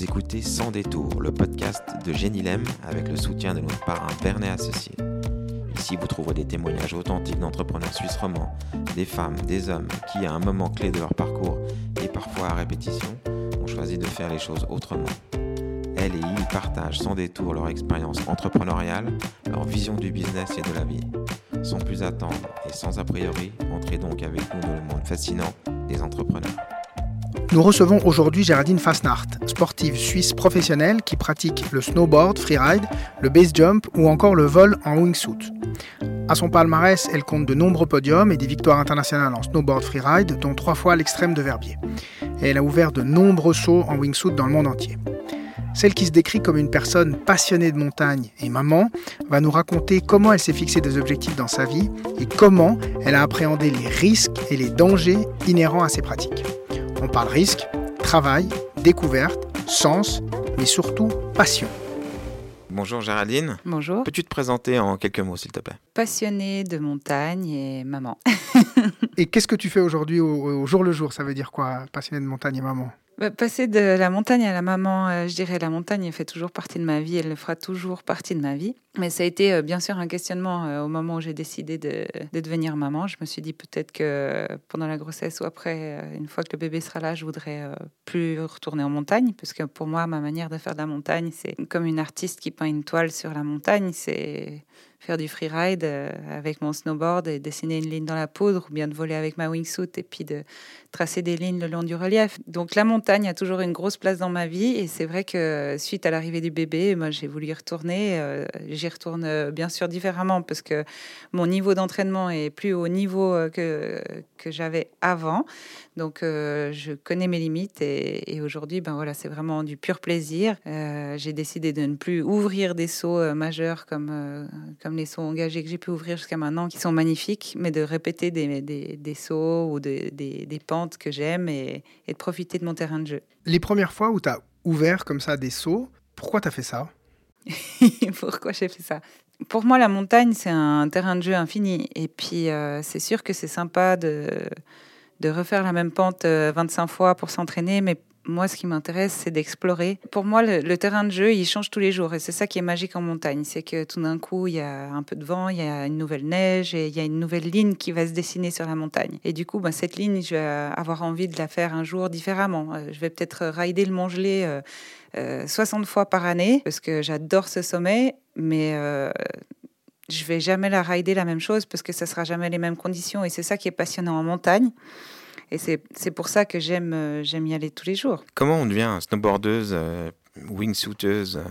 Vous écoutez Sans détour, le podcast de Génilem avec le soutien de notre parrain Bernet Associé. Ici, vous trouverez des témoignages authentiques d'entrepreneurs suisses romans, des femmes, des hommes qui, à un moment clé de leur parcours et parfois à répétition, ont choisi de faire les choses autrement. Elle et il partagent sans détour leur expérience entrepreneuriale, leur vision du business et de la vie. Sans plus attendre et sans a priori, entrez donc avec nous dans le monde fascinant des entrepreneurs. Nous recevons aujourd'hui Géraldine Fasnacht, sportive suisse professionnelle qui pratique le snowboard, freeride, le base jump ou encore le vol en wingsuit. À son palmarès, elle compte de nombreux podiums et des victoires internationales en snowboard freeride, dont trois fois l'extrême de Verbier. Elle a ouvert de nombreux sauts en wingsuit dans le monde entier. Celle qui se décrit comme une personne passionnée de montagne et maman va nous raconter comment elle s'est fixé des objectifs dans sa vie et comment elle a appréhendé les risques et les dangers inhérents à ses pratiques. On parle risque, travail, découverte, sens, mais surtout passion. Bonjour Géraldine. Bonjour. Peux-tu te présenter en quelques mots s'il te plaît? Passionnée de montagne et maman. et qu'est-ce que tu fais aujourd'hui au, jour le jour? Ça veut dire quoi, passionnée de montagne et maman? Passer de la montagne à la maman, euh, je dirais la montagne fait toujours partie de ma vie, elle fera toujours partie de ma vie. Mais ça a été euh, bien sûr un questionnement euh, au moment où j'ai décidé de, devenir maman. Je me suis dit peut-être que pendant la grossesse ou après, une fois que le bébé sera là, je voudrais plus retourner en montagne, parce que pour moi, ma manière de faire de la montagne, c'est comme une artiste qui peint une toile sur la montagne, c'est faire du freeride avec mon snowboard et dessiner une ligne dans la poudre, ou bien de voler avec ma wingsuit et puis de tracer des lignes le long du relief. Donc la montagne a toujours une grosse place dans ma vie et c'est vrai que suite à l'arrivée du bébé, moi j'ai voulu y retourner. Euh, j'y retourne euh, bien sûr différemment parce que mon niveau d'entraînement est plus au niveau euh, que, que j'avais avant. Donc je connais mes limites et, aujourd'hui, ben voilà, c'est vraiment du pur plaisir. j'ai décidé de ne plus ouvrir des sauts majeurs comme, comme les sauts engagés que j'ai pu ouvrir jusqu'à maintenant, qui sont magnifiques, mais de répéter des, des, des sauts ou des, des, des que j'aime et, de profiter de mon terrain de jeu. Les premières fois où tu as ouvert comme ça des sauts, pourquoi tu as fait ça? Pourquoi j'ai fait ça? Pour moi, la montagne, c'est un terrain de jeu infini. Et puis, euh, c'est sûr que c'est sympa de, de refaire la même pente 25 euh, fois pour s'entraîner, mais moi, ce qui m'intéresse, c'est d'explorer. Pour moi, le, terrain de jeu, il change tous les jours. Et c'est ça qui est magique en montagne. C'est que tout d'un coup, il y a un peu de vent, il y a une nouvelle neige et il y a une nouvelle ligne qui va se dessiner sur la montagne. Et du coup, bah, cette ligne, je vais avoir envie de la faire un jour différemment. Euh, je vais peut-être rider le Mont-Gelé 60 euh, euh, fois par année parce que j'adore ce sommet. Mais je vais jamais la rider la même chose parce que ça sera jamais les mêmes conditions. Et c'est ça qui est passionnant en montagne. Et c'est pour ça que j'aime euh, j'aime y aller tous les jours. Comment on devient snowboardeuse, euh, wingsuiteuse euh,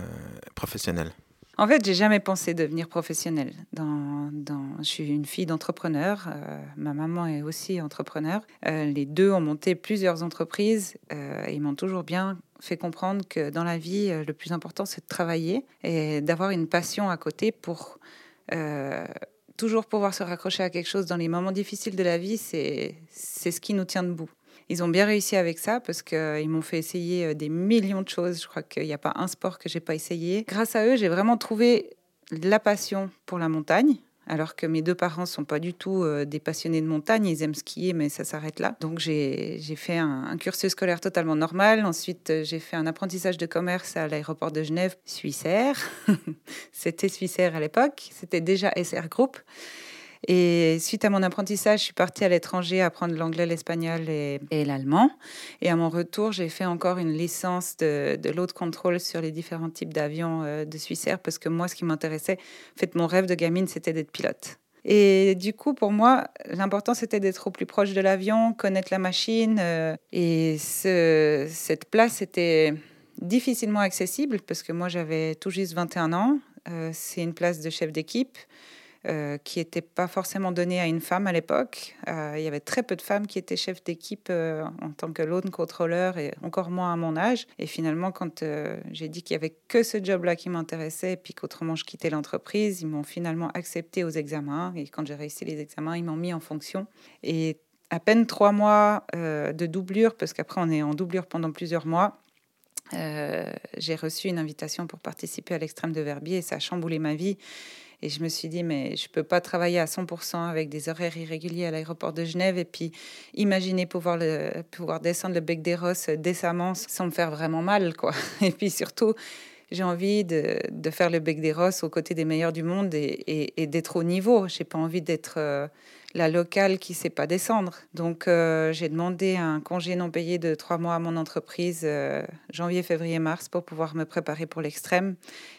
professionnelle? En fait, j'ai jamais pensé devenir professionnelle. Dans, dans, je suis une fille d'entrepreneur. ma maman est aussi entrepreneur. les deux ont monté plusieurs entreprises et ils m'ont toujours bien fait comprendre que dans la vie, le plus important, c'est de travailler et d'avoir une passion à côté pour toujours pouvoir se raccrocher à quelque chose dans les moments difficiles de la vie, c'est ce qui nous tient debout. Ils ont bien réussi avec ça parce qu'ils m'ont fait essayer euh, des millions de choses. Je crois qu'il n'y a pas un sport que j'ai pas essayé. Grâce à eux, j'ai vraiment trouvé la passion pour la montagne alors que mes deux parents sont pas du tout euh, des passionnés de montagne, ils aiment skier, mais ça s'arrête là. Donc j'ai fait un, cursus scolaire totalement normal. Ensuite, euh, j'ai fait un apprentissage de commerce à l'aéroport de Genève, Suissair. C'était Suissair à l'époque, c'était déjà SR Group. Et suite à mon apprentissage, je suis partie à l'étranger apprendre l'anglais, l'espagnol et, l'allemand. Et à mon retour, j'ai fait encore une licence de, de control sur les différents types d'avions euh, de Suissair parce que moi, ce qui m'intéressait, en fait, mon rêve de gamine, c'était d'être pilote. Et du coup, pour moi, l'important, c'était d'être au plus proche de l'avion, connaître la machine. Euh, et ce, cette place était difficilement accessible parce que moi, j'avais tout juste 21 ans. Euh, c'est une place de chef d'équipe. Euh, qui n'était pas forcément donnée à une femme à l'époque. Euh, il y avait très peu de femmes qui étaient chefs d'équipe euh, en tant que loan contrôleur et encore moins à mon âge. Et finalement, quand j'ai dit qu'il y avait que ce job-là qui m'intéressait et puis qu'autrement je quittais l'entreprise, ils m'ont finalement accepté aux examens. Et quand j'ai réussi les examens, ils m'ont mis en fonction. Et à peine trois mois de doublure, parce qu'après on est en doublure pendant plusieurs mois. j'ai reçu une invitation pour participer à l'extrême de Verbier et ça a chamboulé ma vie. Et je me suis dit, mais je peux pas travailler à 100% avec des horaires irréguliers à l'aéroport de Genève et puis imaginer pouvoir, le, pouvoir descendre le bec des Rosses décemment sans me faire vraiment mal, quoi. Et puis surtout, j'ai envie de, de, faire le bec des Rosses aux côtés des meilleurs du monde et, d'être au niveau. J'ai pas envie d'être euh, la locale qui sait pas descendre. Donc euh, j'ai demandé un congé non payé de trois mois à mon entreprise euh, janvier, février, mars pour pouvoir me préparer pour l'extrême,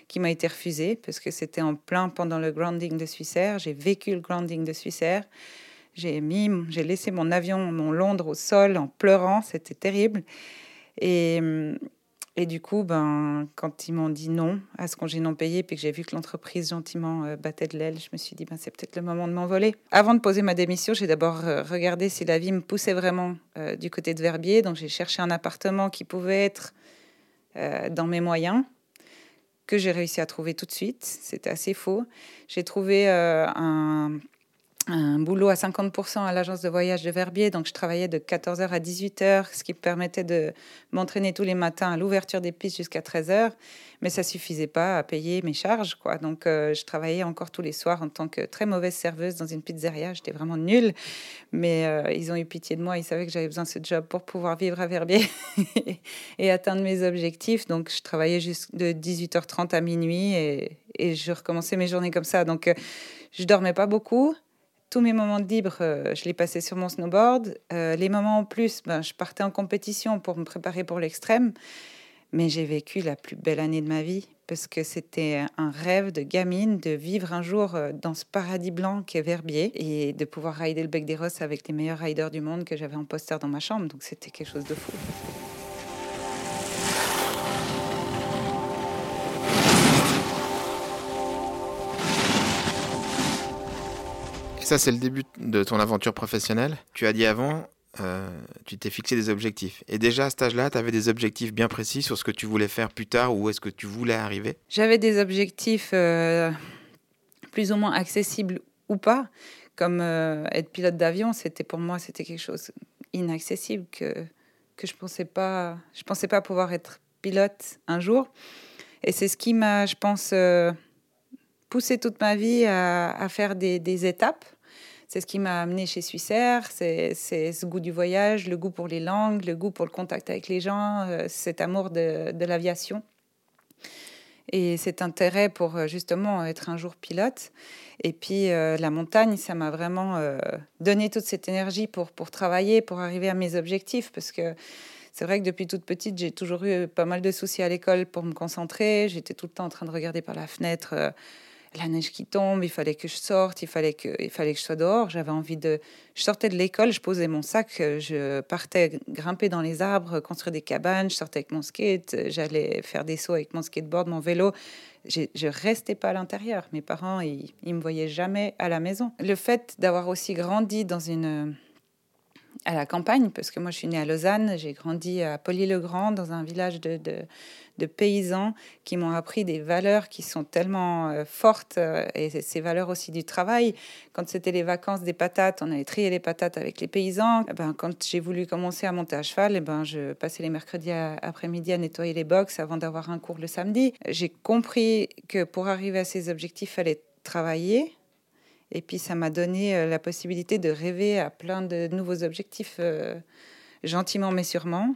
qui m'a été refusé parce que c'était en plein pendant le grounding de Suissair. J'ai vécu le grounding de Suissair. J'ai mis, j'ai laissé mon avion, mon Londres au sol en pleurant. C'était terrible. Et et du coup, ben, quand ils m'ont dit non à ce congé non payé, puis que j'ai vu que l'entreprise gentiment euh, battait de l'aile, je me suis dit, ben, c'est peut-être le moment de m'envoler. Avant de poser ma démission, j'ai d'abord euh, regardé si la vie me poussait vraiment euh, du côté de Verbier. Donc j'ai cherché un appartement qui pouvait être dans mes moyens, que j'ai réussi à trouver tout de suite. C'était assez faux. J'ai trouvé un un boulot à 50% à l'agence de voyage de Verbier. Donc, je travaillais de 14h à 18h, ce qui permettait de m'entraîner tous les matins à l'ouverture des pistes jusqu'à 13h. Mais ça suffisait pas à payer mes charges, quoi. Donc, euh, je travaillais encore tous les soirs en tant que très mauvaise serveuse dans une pizzeria. J'étais vraiment nulle. Mais euh, ils ont eu pitié de moi. Ils savaient que j'avais besoin de ce job pour pouvoir vivre à Verbier et atteindre mes objectifs. Donc, je travaillais juste de 18h30 à minuit et, et je recommençais mes journées comme ça. Donc, euh, je dormais pas beaucoup tous mes moments de libre, euh, je les passais sur mon snowboard. Euh, les moments en plus, ben, je partais en compétition pour me préparer pour l'extrême. Mais j'ai vécu la plus belle année de ma vie parce que c'était un rêve de gamine de vivre un jour euh, dans ce paradis blanc qui est Verbier et de pouvoir rider le bec des Rosses avec les meilleurs riders du monde que j'avais en poster dans ma chambre. Donc c'était quelque chose de fou. Ça, c'est le début de ton aventure professionnelle. Tu as dit avant, euh, tu t'es fixé des objectifs. Et déjà à cet âge-là, tu avais des objectifs bien précis sur ce que tu voulais faire plus tard ou où est-ce que tu voulais arriver? J'avais des objectifs euh, plus ou moins accessibles ou pas. Comme euh, être pilote d'avion, c'était pour moi c'était quelque chose inaccessible que que je pensais pensais pas pouvoir être pilote un jour. Et c'est ce qui m'a, je pense, poussé toute ma vie à, faire des étapes c'est ce qui m'a amené chez Suissair, c'est ce goût du voyage, le goût pour les langues, le goût pour le contact avec les gens, euh, cet amour de, l'aviation et cet intérêt pour euh, justement être un jour pilote. Et puis euh, la montagne, ça m'a vraiment donné toute cette énergie pour travailler, pour arriver à mes objectifs, parce que c'est vrai que depuis toute petite, j'ai toujours eu pas mal de soucis à l'école pour me concentrer. J'étais tout le temps en train de regarder par la fenêtre la neige qui tombe, il fallait que je sorte, il fallait que, il fallait que je sois dehors. J'avais envie de. Je sortais de l'école, je posais mon sac, je partais grimper dans les arbres, construire des cabanes, je sortais avec mon skate, j'allais faire des sauts avec mon skateboard, mon vélo. Je restais pas à l'intérieur. Mes parents, ils, ils me voyaient jamais à la maison. Le fait d'avoir aussi grandi dans une à la campagne, parce que moi je suis née à Lausanne, j'ai grandi à Poly-le-Grand, dans un village de, de, de paysans qui m'ont appris des valeurs qui sont tellement euh, fortes, euh, et ces valeurs aussi du travail. Quand c'était les vacances des patates, on allait trier les patates avec les paysans. Eh ben, quand j'ai voulu commencer à monter à cheval, et eh ben, je passais les mercredis après-midi à nettoyer les box avant d'avoir un cours le samedi. J'ai compris que pour arriver à ces objectifs, il fallait travailler, et puis ça m'a donné euh, la possibilité de rêver à plein de nouveaux objectifs, euh, gentiment mais sûrement.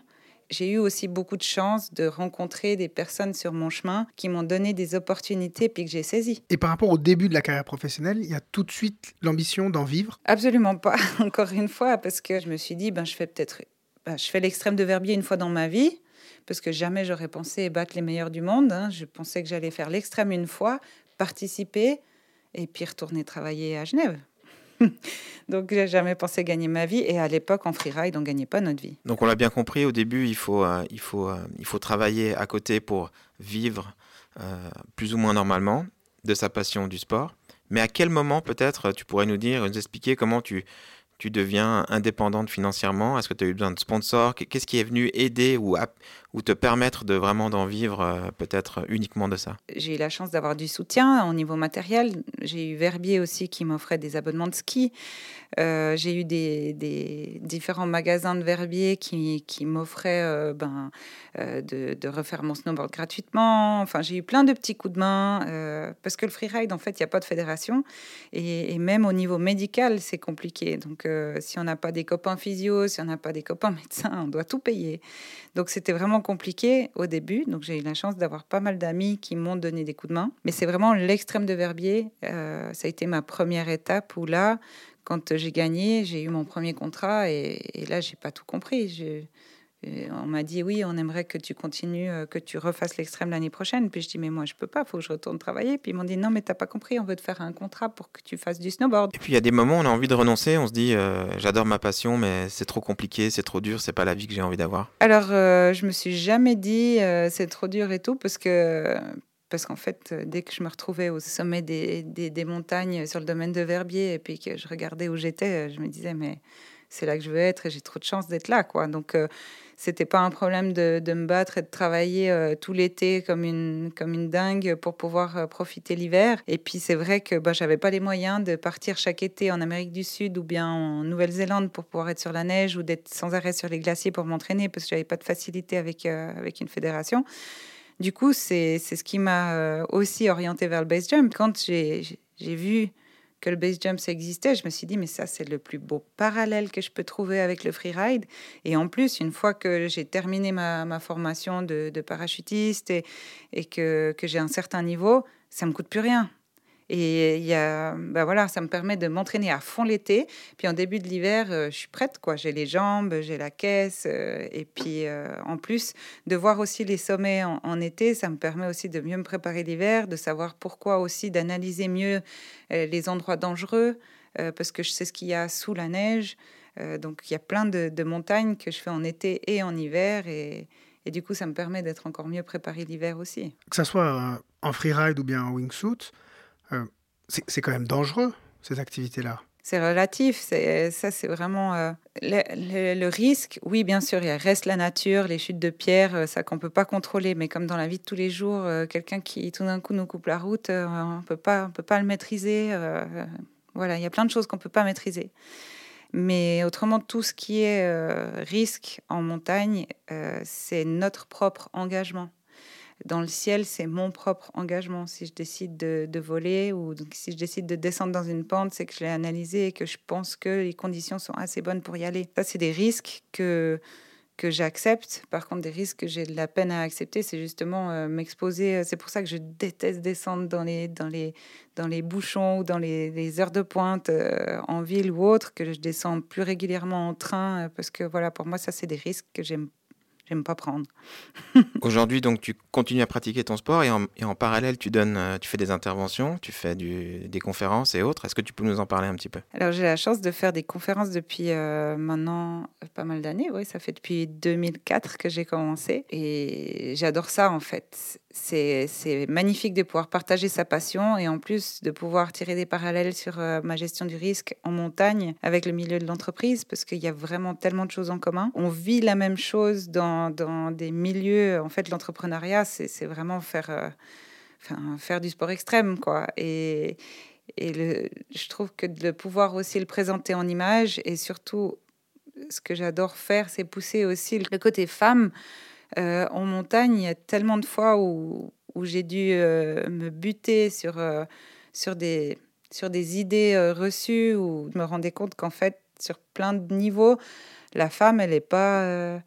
J'ai eu aussi beaucoup de chance de rencontrer des personnes sur mon chemin qui m'ont donné des opportunités puis que j'ai saisies. Et par rapport au début de la carrière professionnelle, il y a tout de suite l'ambition d'en vivre? Absolument pas, encore une fois, parce que je me suis dit, ben, je fais peut-être, ben, je fais l'extrême de Verbier une fois dans ma vie, parce que jamais j'aurais pensé battre les meilleurs du monde. Hein. Je pensais que j'allais faire l'extrême une fois, participer, et puis retourner travailler à Genève. Donc, j'ai jamais pensé gagner ma vie. Et à l'époque, en freeride, on gagnait pas notre vie. Donc, on l'a bien compris. Au début, il faut, euh, il faut, euh, il faut travailler à côté pour vivre euh, plus ou moins normalement de sa passion du sport. Mais à quel moment, peut-être, tu pourrais nous dire, nous expliquer comment tu, tu deviens indépendante financièrement? Est-ce que tu as eu besoin de sponsors? Qu'est-ce qui est venu aider ou, ou te permettre de vraiment d'en vivre euh, peut-être uniquement de ça? J'ai eu la chance d'avoir du soutien au niveau matériel. J'ai eu Verbier aussi qui m'offrait des abonnements de ski. Euh, j'ai eu des, différents magasins de Verbier qui, m'offraient euh, ben, de, refaire mon snowboard gratuitement. Enfin, j'ai eu plein de petits coups de main parce que le freeride, en fait, il n'y a pas de fédération. Et, et, même au niveau médical, c'est compliqué. Donc, si on n'a pas des copains physio, si on n'a pas des copains médecins, on doit tout payer. Donc, c'était vraiment compliqué au début. Donc j'ai eu la chance d'avoir pas mal d'amis qui m'ont donné des coups de main. Mais c'est vraiment l'extrême de Verbier. Euh, ça a été ma première étape où là, quand j'ai gagné, j'ai eu mon premier contrat et, et là, j'ai pas tout compris on m'a dit oui, on aimerait que tu continues, euh, que tu refasses l'extrême l'année prochaine. Puis je dis mais moi je peux pas, faut que je retourne travailler. Puis ils m'ont dit non mais t'as pas compris, on veut te faire un contrat pour que tu fasses du snowboard. Et puis il y a des moments où on a envie de renoncer, on se dit euh, j'adore ma passion mais c'est trop compliqué, c'est trop dur, c'est pas la vie que j'ai envie d'avoir. Alors euh, je me suis jamais dit c'est trop dur et tout parce que parce qu'en fait, dès que je me retrouvais au sommet des, des, des, montagnes sur le domaine de Verbier et puis que je regardais où j'étais, je me disais, mais c'est là que je veux être et j'ai trop de chance d'être là. quoi. Donc, c'était pas un problème de, de, me battre et de travailler euh, tout l'été comme une, comme une dingue pour pouvoir euh, profiter l'hiver. Et puis c'est vrai que bah, j'avais pas les moyens de partir chaque été en Amérique du Sud ou bien en Nouvelle-Zélande pour pouvoir être sur la neige ou d'être sans arrêt sur les glaciers pour m'entraîner parce que j'avais pas de facilité avec, euh, avec une fédération. Du coup, c'est ce qui m'a aussi orienté vers le base jump. Quand j'ai vu que le base jump existait, je me suis dit mais ça c'est le plus beau parallèle que je peux trouver avec le freeride. Et en plus, une fois que j'ai terminé ma, ma formation de, de parachutiste et, et que, que j'ai un certain niveau, ça me coûte plus rien. Et y a, ben voilà, ça me permet de m'entraîner à fond l'été. Puis en début de l'hiver, euh, je suis prête, quoi. J'ai les jambes, j'ai la caisse. Euh, et puis euh, en plus, de voir aussi les sommets en, été, ça me permet aussi de mieux me préparer l'hiver, de savoir pourquoi aussi, d'analyser mieux les endroits dangereux, parce que je sais ce qu'il y a sous la neige. donc il y a plein de, de, montagnes que je fais en été et en hiver. Et, et du coup, ça me permet d'être encore mieux préparé l'hiver aussi. Que ce soit en freeride ou bien en wingsuit, euh, c'est quand même dangereux, ces activités-là. C'est relatif, ça c'est vraiment euh, le, risque. Oui, bien sûr, il reste la nature, les chutes de pierre, euh, ça qu'on peut pas contrôler. Mais comme dans la vie de tous les jours, quelqu'un qui tout d'un coup nous coupe la route, on on peut pas le maîtriser. voilà, il y a plein de choses qu'on peut pas maîtriser. Mais autrement, tout ce qui est risque en montagne, c'est notre propre engagement dans le ciel, c'est mon propre engagement. Si je décide de, voler ou si je décide de descendre dans une pente, c'est que je l'ai analysé et que je pense que les conditions sont assez bonnes pour y aller. Ça, c'est des risques que que j'accepte. Par contre, des risques que j'ai de la peine à accepter, c'est justement euh, m'exposer. C'est pour ça que je déteste descendre dans les, dans les, dans les bouchons ou dans les, heures de pointe euh, en ville ou autre, que je descends plus régulièrement en train, euh, parce que voilà, pour moi, ça, c'est des risques que j'aime j'aime pas prendre. Aujourd'hui, donc, tu continues à pratiquer ton sport et en, et en, parallèle, tu donnes, euh, tu fais des interventions, tu fais du, des conférences et autres. Est-ce que tu peux nous en parler un petit peu? Alors, j'ai la chance de faire des conférences depuis euh, maintenant euh, pas mal d'années. Oui, ça fait depuis 2004 que j'ai commencé et j'adore ça en fait. C'est magnifique de pouvoir partager sa passion et en plus de pouvoir tirer des parallèles sur ma gestion du risque en montagne avec le milieu de l'entreprise parce qu'il y a vraiment tellement de choses en commun. On vit la même chose dans dans, des milieux, en fait, l'entrepreneuriat, c'est vraiment faire, euh, faire du sport extrême, quoi. Et, et le, je trouve que de pouvoir aussi le présenter en image et surtout, ce que j'adore faire, c'est pousser aussi le côté femme. Euh, en montagne, il y a tellement de fois où, où j'ai dû euh, me buter sur, sur, des, sur des idées reçues, où je me rendais compte qu'en fait, sur plein de niveaux, la femme, elle n'est pas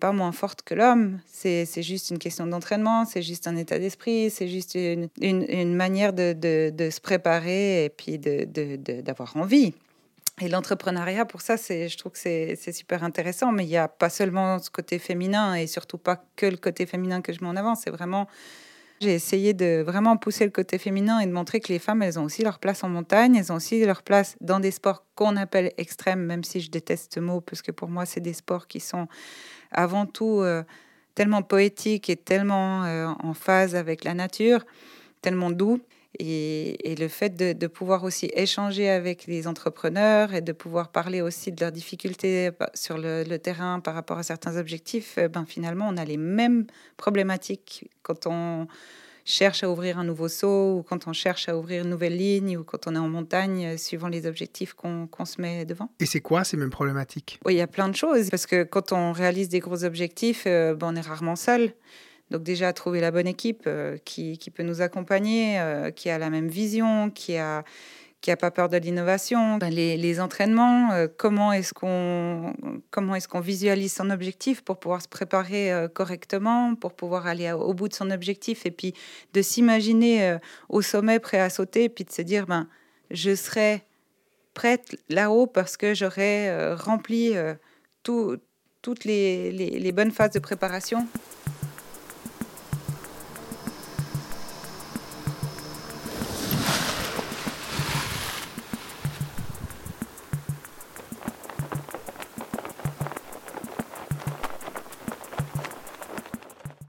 pas moins forte que l'homme. C'est juste une question d'entraînement, c'est juste un état d'esprit, c'est juste une, une, manière de, de, se préparer et puis d'avoir envie. Et l'entrepreneuriat, pour ça, je trouve que c'est super intéressant, mais il n'y a pas seulement ce côté féminin et surtout pas que le côté féminin que je mets en avant, c'est vraiment j'ai essayé de vraiment pousser le côté féminin et de montrer que les femmes, elles ont aussi leur place en montagne, elles ont aussi leur place dans des sports qu'on appelle extrêmes, même si je déteste ce mot, parce que pour moi, c'est des sports qui sont avant tout euh, tellement poétiques et tellement euh, en phase avec la nature, tellement doux. Et, le fait de, pouvoir aussi échanger avec les entrepreneurs et de pouvoir parler aussi de leurs difficultés sur le, terrain par rapport à certains objectifs, euh, ben finalement, on a les mêmes problématiques quand on cherche à ouvrir un nouveau saut ou quand on cherche à ouvrir une nouvelle ligne ou quand on est en montagne, euh, suivant les objectifs qu'on se met devant. Et c'est quoi ces mêmes problématiques? Oui, il y a plein de choses parce que quand on réalise des gros objectifs, euh, ben, on est rarement seul. Donc déjà, trouver la bonne équipe euh, qui, qui, peut nous accompagner, euh, qui a la même vision, qui a qui a pas peur de l'innovation, ben, les, les, entraînements, euh, comment est-ce qu'on comment est-ce qu'on visualise son objectif pour pouvoir se préparer correctement, pour pouvoir aller au bout de son objectif et puis de s'imaginer au sommet prêt à sauter et puis de se dire ben je serai prête là-haut parce que j'aurai rempli tout, toutes les, les, les bonnes phases de préparation.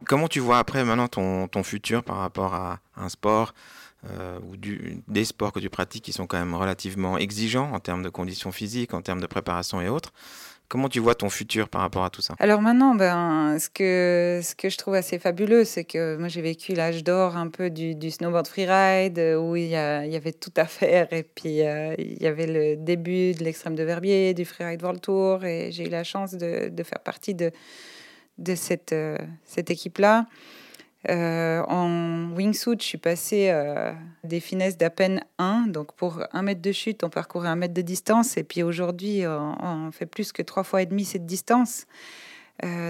Comment tu vois après maintenant ton, ton futur par rapport à un sport euh, ou des sports que tu pratiques qui sont quand même relativement exigeants en termes de conditions physiques, en termes de préparation et autres. Comment tu vois ton futur par rapport à tout ça? Alors maintenant, ben, ce, que, ce que je trouve assez fabuleux, c'est que moi j'ai vécu l'âge d'or un peu du, snowboard freeride, où il y, avait tout à faire, et puis euh, il y avait le début de l'extrême de Verbier, du freeride World Tour, et j'ai eu la chance de faire partie de, de cette, euh, cette équipe-là. Euh, en wingsuit, je suis passée euh, des finesses d'à peine 1. Donc pour un mètre de chute, on parcourait un mètre de distance. Et puis aujourd'hui, on, fait plus que trois fois et demi cette distance.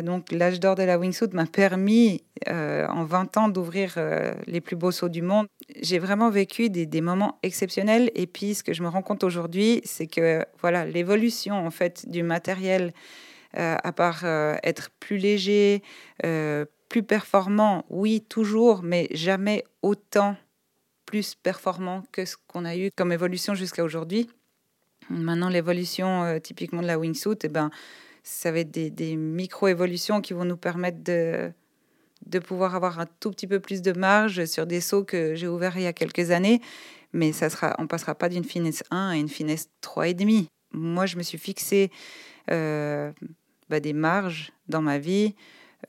donc l'âge d'or de la wingsuit m'a permis en 20 ans d'ouvrir les plus beaux sauts du monde. J'ai vraiment vécu des, des, moments exceptionnels. Et puis ce que je me rends compte aujourd'hui, c'est que voilà l'évolution en fait du matériel à part euh, être plus léger, euh, plus performant, oui, toujours, mais jamais autant plus performant que ce qu'on a eu comme évolution jusqu'à aujourd'hui. Maintenant, l'évolution typiquement de la wingsuit, eh ben, ça va être des, micro-évolutions qui vont nous permettre de, de pouvoir avoir un tout petit peu plus de marge sur des sauts que j'ai ouverts il y a quelques années. Mais ça sera, on passera pas d'une finesse 1 à une finesse 3,5. Moi, je me suis fixé bah, des marges dans ma vie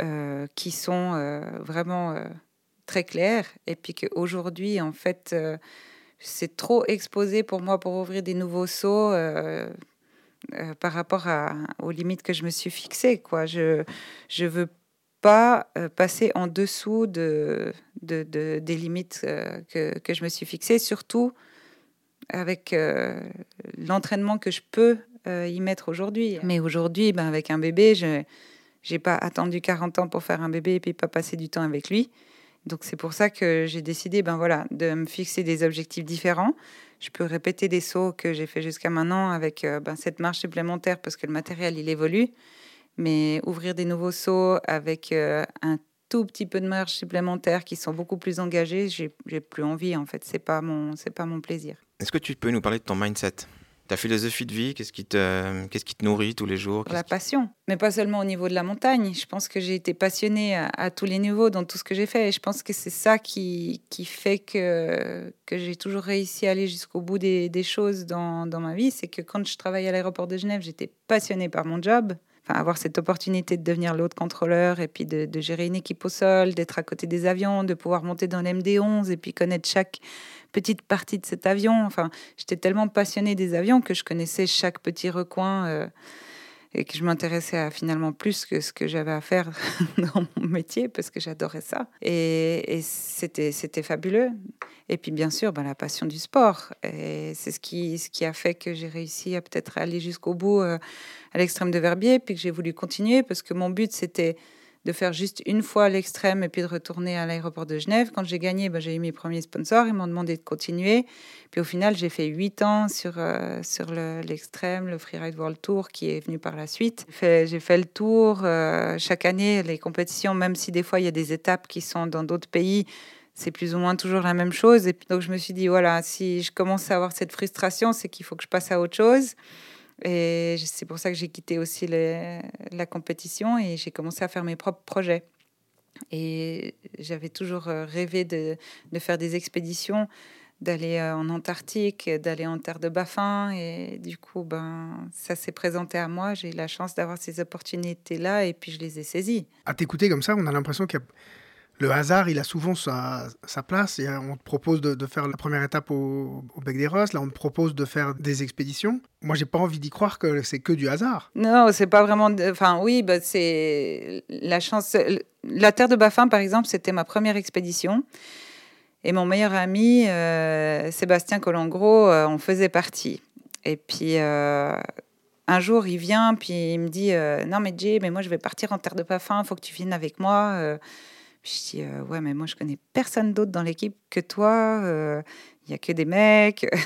euh, qui sont euh, vraiment euh, très claires. Et puis qu'aujourd'hui, en fait, c'est trop exposé pour moi pour ouvrir des nouveaux sauts. par rapport aux limites que je me suis fixées. Quoi. Je ne veux pas passer en dessous de, de, de des limites que, que, je me suis fixées, surtout avec l'entraînement que je peux euh, y mettre aujourd'hui. Mais aujourd'hui, ben, avec un bébé, je n'ai pas attendu 40 ans pour faire un bébé et puis pas passer du temps avec lui. Donc c'est pour ça que j'ai décidé ben, voilà, de me fixer des objectifs différents. Je peux répéter des sauts que j'ai fait jusqu'à maintenant avec euh, ben, cette marche supplémentaire parce que le matériel, il évolue. Mais ouvrir des nouveaux sauts avec euh, un tout petit peu de marge supplémentaire qui sont beaucoup plus engagés, j'ai plus envie en fait. C'est pas mon, c'est pas mon plaisir. Est-ce que tu peux nous parler de ton mindset? Ta philosophie de vie, qu'est-ce qui te, qu'est-ce qui te nourrit tous les jours La passion, mais pas seulement au niveau de la montagne. Je pense que j'ai été passionnée à, tous les niveaux dans tout ce que j'ai fait. Et je pense que c'est ça qui, qui fait que, que j'ai toujours réussi à aller jusqu'au bout des, des choses dans, dans, ma vie. C'est que quand je travaillais à l'aéroport de Genève, j'étais passionnée par mon job. Enfin, avoir cette opportunité de devenir l'autre contrôleur et puis de, de gérer une équipe au sol, d'être à côté des avions, de pouvoir monter dans l'MD11 et puis connaître chaque petite partie de cet avion. Enfin, j'étais tellement passionnée des avions que je connaissais chaque petit recoin euh, et que je m'intéressais à finalement plus que ce que j'avais à faire dans mon métier parce que j'adorais ça. Et, c'était, c'était fabuleux. Et puis bien sûr, ben, la passion du sport. Et c'est ce qui, ce qui a fait que j'ai réussi à peut-être aller jusqu'au bout euh, à l'extrême de Verbier, puis que j'ai voulu continuer parce que mon but c'était de faire juste une fois l'extrême et puis de retourner à l'aéroport de Genève. Quand j'ai gagné, ben, j'ai eu mes premiers sponsors, ils m'ont demandé de continuer. Puis au final, j'ai fait huit ans sur, euh, sur l'extrême, le, Freeride World Tour qui est venu par la suite. J'ai fait, le tour euh, chaque année, les compétitions, même si des fois il y a des étapes qui sont dans d'autres pays, c'est plus ou moins toujours la même chose. Et donc je me suis dit, voilà, si je commence à avoir cette frustration, c'est qu'il faut que je passe à autre chose. Et c'est pour ça que j'ai quitté aussi la compétition et j'ai commencé à faire mes propres projets. Et j'avais toujours euh, rêvé de, de, faire des expéditions d'aller en Antarctique, d'aller en terre de Baffin. Et du coup, ben, ça s'est présenté à moi. J'ai eu la chance d'avoir ces opportunités-là et puis je les ai saisies. À t'écouter comme ça, on a l'impression qu'il y a le hasard, il a souvent sa, place. Et on te propose de, faire la première étape au, Bec des Rosses. Là, on te propose de faire des expéditions. Moi, j'ai pas envie d'y croire que c'est que du hasard. Non, c'est pas vraiment. Enfin, oui, bah, c'est la chance. La Terre de Baffin, par exemple, c'était ma première expédition. Et mon meilleur ami, euh, Sébastien Colangro, euh, en faisait partie. Et puis, euh, un jour, il vient, puis il me dit Non, mais Jay, mais moi, je vais partir en Terre de Baffin, il faut que tu viennes avec moi. Je dis, euh, ouais, mais moi, je connais personne d'autre dans l'équipe que toi. Il euh, n'y a que des mecs.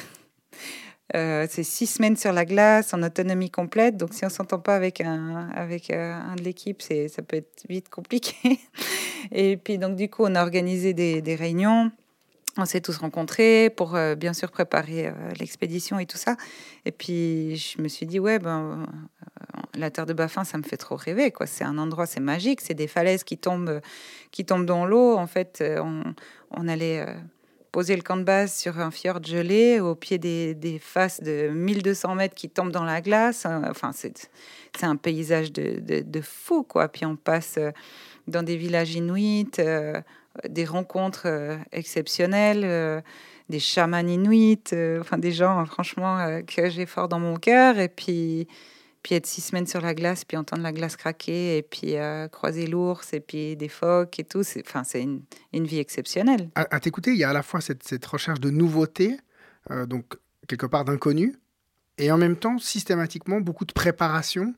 Euh, c'est six semaines sur la glace en autonomie complète. Donc, si on s'entend pas avec un, avec un de l'équipe, c'est, ça peut être vite compliqué. et puis, donc, du coup, on a organisé des, des réunions. On s'est tous rencontrés pour bien sûr préparer l'expédition et tout ça. Et puis je me suis dit ouais ben la terre de Baffin, ça me fait trop rêver. quoi. C'est un endroit, c'est magique. C'est des falaises qui tombent, qui tombent dans l'eau. En fait, euh, on, allait euh, poser le camp de base sur un fjord gelé au pied des, faces de 1200 mètres qui tombent dans la glace. Euh, enfin, c'est un paysage de, de, fou, quoi. Puis on passe dans des villages inuits, des rencontres exceptionnelles des chamans inuits, enfin des gens franchement que j'ai fort dans mon cœur. Et puis puis être six semaines sur la glace, puis entendre la glace craquer, et puis euh, croiser l'ours, et puis des phoques et tout. C'est, enfin, c'est une, vie exceptionnelle. À, t'écouter, il y a à la fois cette, recherche de nouveauté, euh, donc quelque part d'inconnu, et en même temps, systématiquement, beaucoup de préparation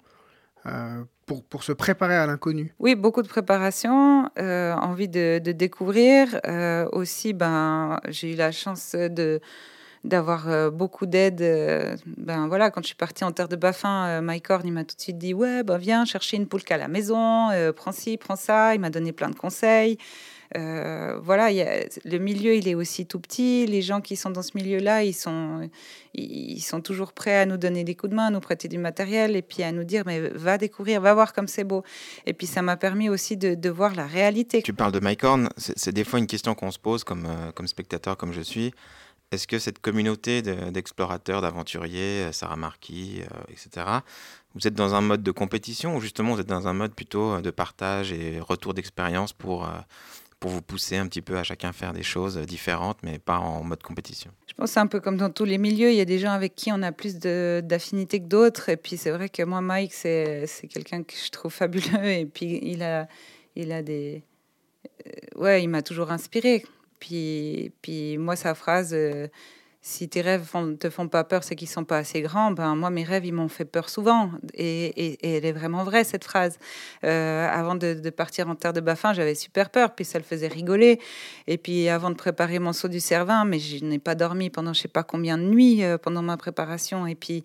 euh, pour, pour, se préparer à l'inconnu. Oui, beaucoup de préparation, envie de, de découvrir. aussi, ben, j'ai eu la chance de d'avoir euh, beaucoup d'aide. Euh, ben voilà, quand je suis partie en terre de Baffin, euh, Mike Horn, m'a tout de suite dit ouais, ben viens chercher une poulka à la maison, prends ci, prends ça. Il m'a donné plein de conseils. Voilà, y a, le milieu, il est aussi tout petit. Les gens qui sont dans ce milieu-là, ils sont, ils sont toujours prêts à nous donner des coups de main, à nous prêter du matériel et puis à nous dire mais va découvrir, va voir comme c'est beau. Et puis ça m'a permis aussi de, voir la réalité. Tu parles de Mike Horn, c'est des fois une question qu'on se pose comme, comme spectateur, comme je suis. Est-ce que cette communauté d'explorateurs, d'aventuriers, euh, Sarah Marquis, euh, etc., vous êtes dans un mode de compétition ou justement vous êtes dans un mode plutôt euh, de partage et retour d'expérience pour, vous pousser un petit peu à chacun faire des choses différentes, mais pas en mode compétition Je pense c'est un peu comme dans tous les milieux. Il y a des gens avec qui on a plus d'affinité que d'autres. Et puis c'est vrai que moi, Mike, c'est quelqu'un que je trouve fabuleux. Et puis il a, il a des. Ouais, il m'a toujours inspiré. Puis, puis moi, sa phrase, euh, si tes rêves ne te font pas peur, c'est qu'ils sont pas assez grands. Ben moi, mes rêves, ils m'ont fait peur souvent. Et, et, elle est vraiment vraie cette phrase. Euh, avant de, de, partir en terre de Baffin, j'avais super peur, puis ça le faisait rigoler. Et puis avant de préparer mon saut du Cervin, mais je n'ai pas dormi pendant je sais pas combien de nuits euh, pendant ma préparation. Et puis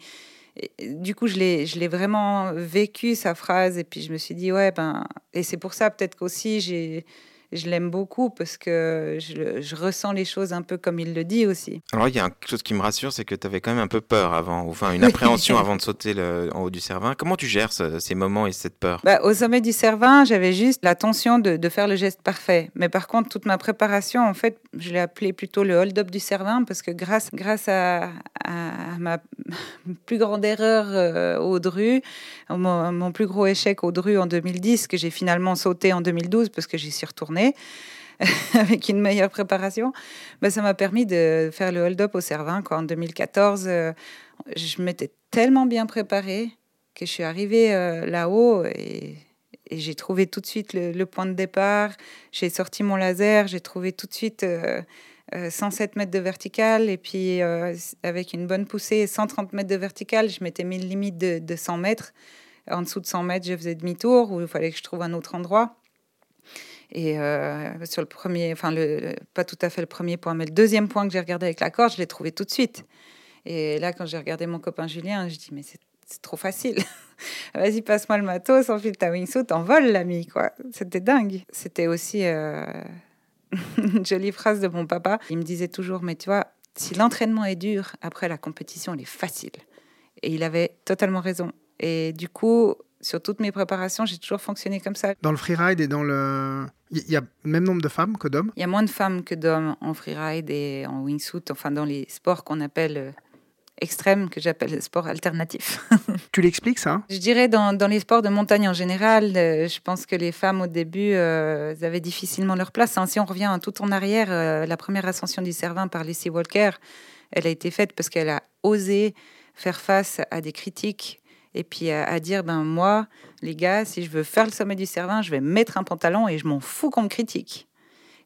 du coup, je l'ai, je l'ai vraiment vécu sa phrase. Et puis je me suis dit ouais ben et c'est pour ça peut-être qu'aussi j'ai je l'aime beaucoup parce que je, ressens les choses un peu comme il le dit aussi. Alors, il y a quelque chose qui me rassure, c'est que tu avais quand même un peu peur avant, enfin une appréhension avant de sauter le, en haut du Cervin. Comment tu gères ces moments et cette peur? Bah, Au sommet du Cervin, j'avais juste la tension de, de, faire le geste parfait. Mais par contre, toute ma préparation, en fait, je l'ai appelé plutôt le hold-up du Cervin parce que grâce, grâce à, à ma plus grande erreur euh, au Dru, mon, mon, plus gros échec au Dru en 2010, que j'ai finalement sauté en 2012 parce que j'y suis retournée, avec une meilleure préparation, ben, ça m'a permis de faire le hold-up au Cervin. En 2014, euh, je m'étais tellement bien préparée que je suis arrivée euh, là-haut et, j'ai trouvé tout de suite le, point de départ. J'ai sorti mon laser, j'ai trouvé tout de suite 107 euh, mètres de vertical et puis avec une bonne poussée, 130 mètres de vertical, je m'étais mis une limite de, de 100 mètres. En dessous de 100 mètres, je faisais demi-tour ou il fallait que je trouve un autre endroit. Et euh, sur le premier, enfin, le, pas tout à fait le premier point, mais le deuxième point que j'ai regardé avec la corde, je l'ai trouvé tout de suite. Et là, quand j'ai regardé mon copain Julien, je dis, mais c'est trop facile. Vas-y, passe-moi le matos, enfile ta wingsuit, envole l'ami, quoi. C'était dingue. C'était aussi euh, une jolie phrase de mon papa. Il me disait toujours, mais tu vois, si l'entraînement est dur, après la compétition, elle est facile. Et il avait totalement raison. Et du coup, sur toutes mes préparations, j'ai toujours fonctionné comme ça. Dans le freeride et dans le. Il y a le même nombre de femmes que d'hommes? Il y a moins de femmes que d'hommes en freeride et en wingsuit, enfin dans les sports qu'on appelle euh, extrêmes, que j'appelle sport alternatif. tu l'expliques ça? Je dirais dans, dans, les sports de montagne en général, euh, je pense que les femmes au début euh, avaient difficilement leur place. Hein. Si on revient tout en arrière, euh, la première ascension du Cervin par Lucy Walker, elle a été faite parce qu'elle a osé faire face à des critiques et puis à, dire ben moi les gars si je veux faire le sommet du Cervin je vais mettre un pantalon et je m'en fous qu'on me critique.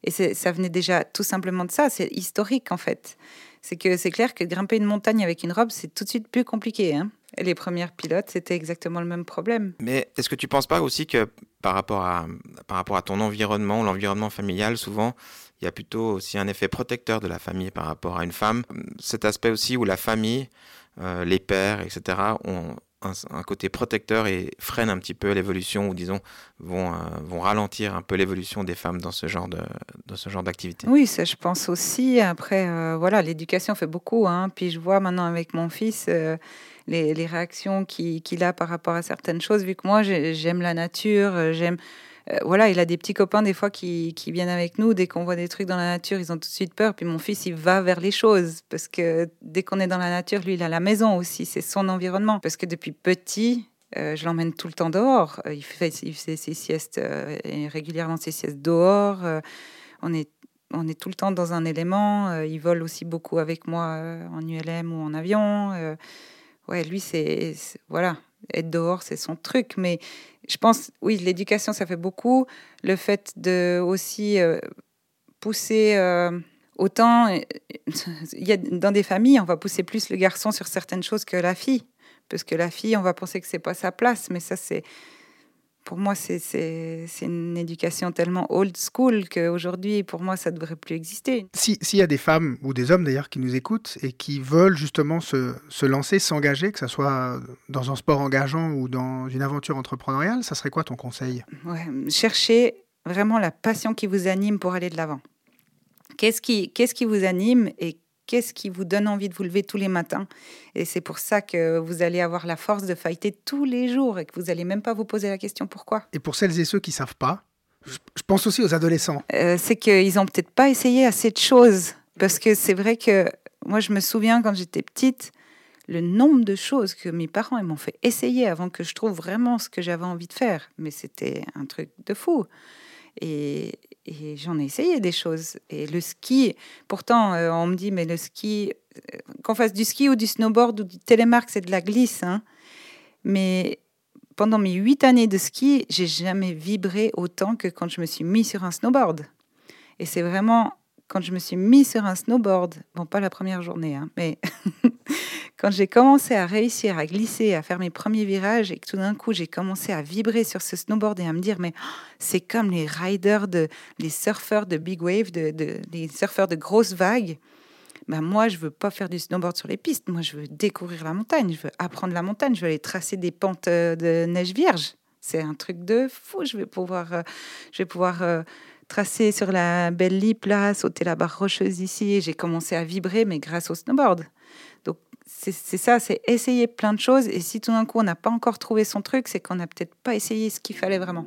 Et ça venait déjà tout simplement de ça. C'est historique en fait. C'est que c'est clair que grimper une montagne avec une robe c'est tout de suite plus compliqué hein. Les premières pilotes c'était exactement le même problème. Mais est-ce que tu penses pas aussi que par rapport à par rapport à ton environnement l'environnement familial souvent il y a plutôt aussi un effet protecteur de la famille par rapport à une femme? Cet aspect aussi où la famille euh, les pères, etc., ont, un, côté protecteur et freine un petit peu l'évolution ou disons vont, euh, vont ralentir un peu l'évolution des femmes dans ce genre de, de ce genre d'activité. Oui, ça je pense aussi. Après, euh, voilà, l'éducation fait beaucoup. Hein. Puis je vois maintenant avec mon fils euh, les, les, réactions qu'il a par rapport à certaines choses. Vu que moi j'aime la nature, j'aime euh, voilà, il a des petits copains des fois qui, viennent avec nous. Dès qu'on voit des trucs dans la nature, ils ont tout de suite peur. Puis mon fils, il va vers les choses parce que dès qu'on est dans la nature, lui, il a la maison aussi. C'est son environnement. Parce que depuis petit, euh, je l'emmène tout le temps dehors. Euh, il fait, ses siestes régulièrement ses siestes dehors. on est on est tout le temps dans un élément. il vole aussi beaucoup avec moi en ULM ou en avion. ouais, lui, c'est voilà, être dehors, c'est son truc. Mais je pense, oui, l'éducation, ça fait beaucoup. Le fait de aussi euh, pousser euh, autant. Euh, il y a, dans des familles, on va pousser plus le garçon sur certaines choses que la fille. Parce que la fille, on va penser que c'est pas sa place. Mais ça, c'est pour moi, c'est une éducation tellement old school qu'aujourd'hui, pour moi, ça ne devrait plus exister. S'il y a des femmes ou des hommes d'ailleurs qui nous écoutent et qui veulent justement se, se lancer, s'engager, que ce soit dans un sport engageant ou dans une aventure entrepreneuriale, ça serait quoi ton conseil? Ouais, Cherchez vraiment la passion qui vous anime pour aller de l'avant. Qu'est-ce qui, qu'est-ce qui vous anime et qu'est-ce qui vous donne envie de vous lever tous les matins. Et c'est pour ça que vous allez avoir la force de fighter tous les jours et que vous n'allez même pas vous poser la question pourquoi. Et pour celles et ceux qui ne savent pas, je pense aussi aux adolescents. Euh, c'est qu'ils n'ont peut-être pas essayé assez de choses. Parce que c'est vrai que moi, je me souviens quand j'étais petite, le nombre de choses que mes parents m'ont fait essayer avant que je trouve vraiment ce que j'avais envie de faire. Mais c'était un truc de fou. Et, et j'en ai essayé des choses. Et le ski, pourtant, euh, on me dit, mais le ski, euh, qu'on fasse du ski ou du snowboard ou du télémarque, c'est de la glisse. Hein. Mais pendant mes huit années de ski, j'ai jamais vibré autant que quand je me suis mis sur un snowboard. Et c'est vraiment quand je me suis mis sur un snowboard, bon, pas la première journée, hein, mais quand j'ai commencé à réussir à glisser, à faire mes premiers virages, et que tout d'un coup j'ai commencé à vibrer sur ce snowboard et à me dire, mais oh, c'est comme les riders, de, les surfeurs de big wave, de, les surfeurs de grosses vagues. Ben moi, je veux pas faire du snowboard sur les pistes. Moi, je veux découvrir la montagne. Je veux apprendre la montagne. Je veux aller tracer des pentes euh, de neige vierge. C'est un truc de fou. Je vais pouvoir, euh, je vais pouvoir euh, tracer sur la belle lip là, sauter la barre rocheuse ici. J'ai commencé à vibrer, mais grâce au snowboard. Donc c'est ça, c'est essayer plein de choses. Et si tout d'un coup on n'a pas encore trouvé son truc, c'est qu'on n'a peut-être pas essayé ce qu'il fallait vraiment.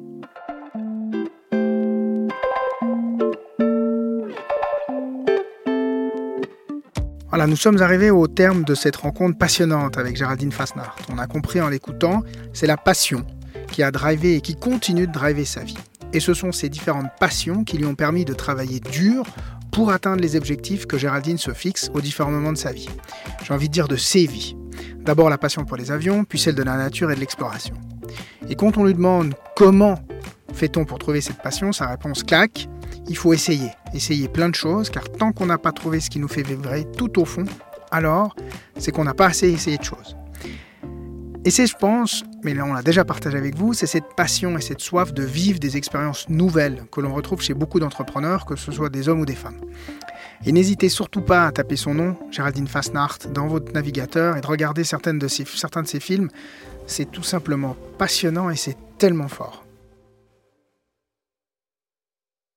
Voilà, nous sommes arrivés au terme de cette rencontre passionnante avec Géraldine Fasnart. On a compris en l'écoutant, c'est la passion qui a drivé et qui continue de driver sa vie. Et ce sont ces différentes passions qui lui ont permis de travailler dur pour atteindre les objectifs que Géraldine se fixe aux différents moments de sa vie. J'ai envie de dire de ses vies. D'abord la passion pour les avions, puis celle de la nature et de l'exploration. Et quand on lui demande comment fait-on pour trouver cette passion, sa réponse claque, il faut essayer. Essayer plein de choses, car tant qu'on n'a pas trouvé ce qui nous fait vibrer tout au fond, alors c'est qu'on n'a pas assez essayé de choses. Et c'est, je pense, mais là on l'a déjà partagé avec vous, c'est cette passion et cette soif de vivre des expériences nouvelles que l'on retrouve chez beaucoup d'entrepreneurs, que ce soit des hommes ou des femmes. Et n'hésitez surtout pas à taper son nom, Géraldine Fasnart, dans votre navigateur et de regarder certains de ses films. C'est tout simplement passionnant et c'est tellement fort.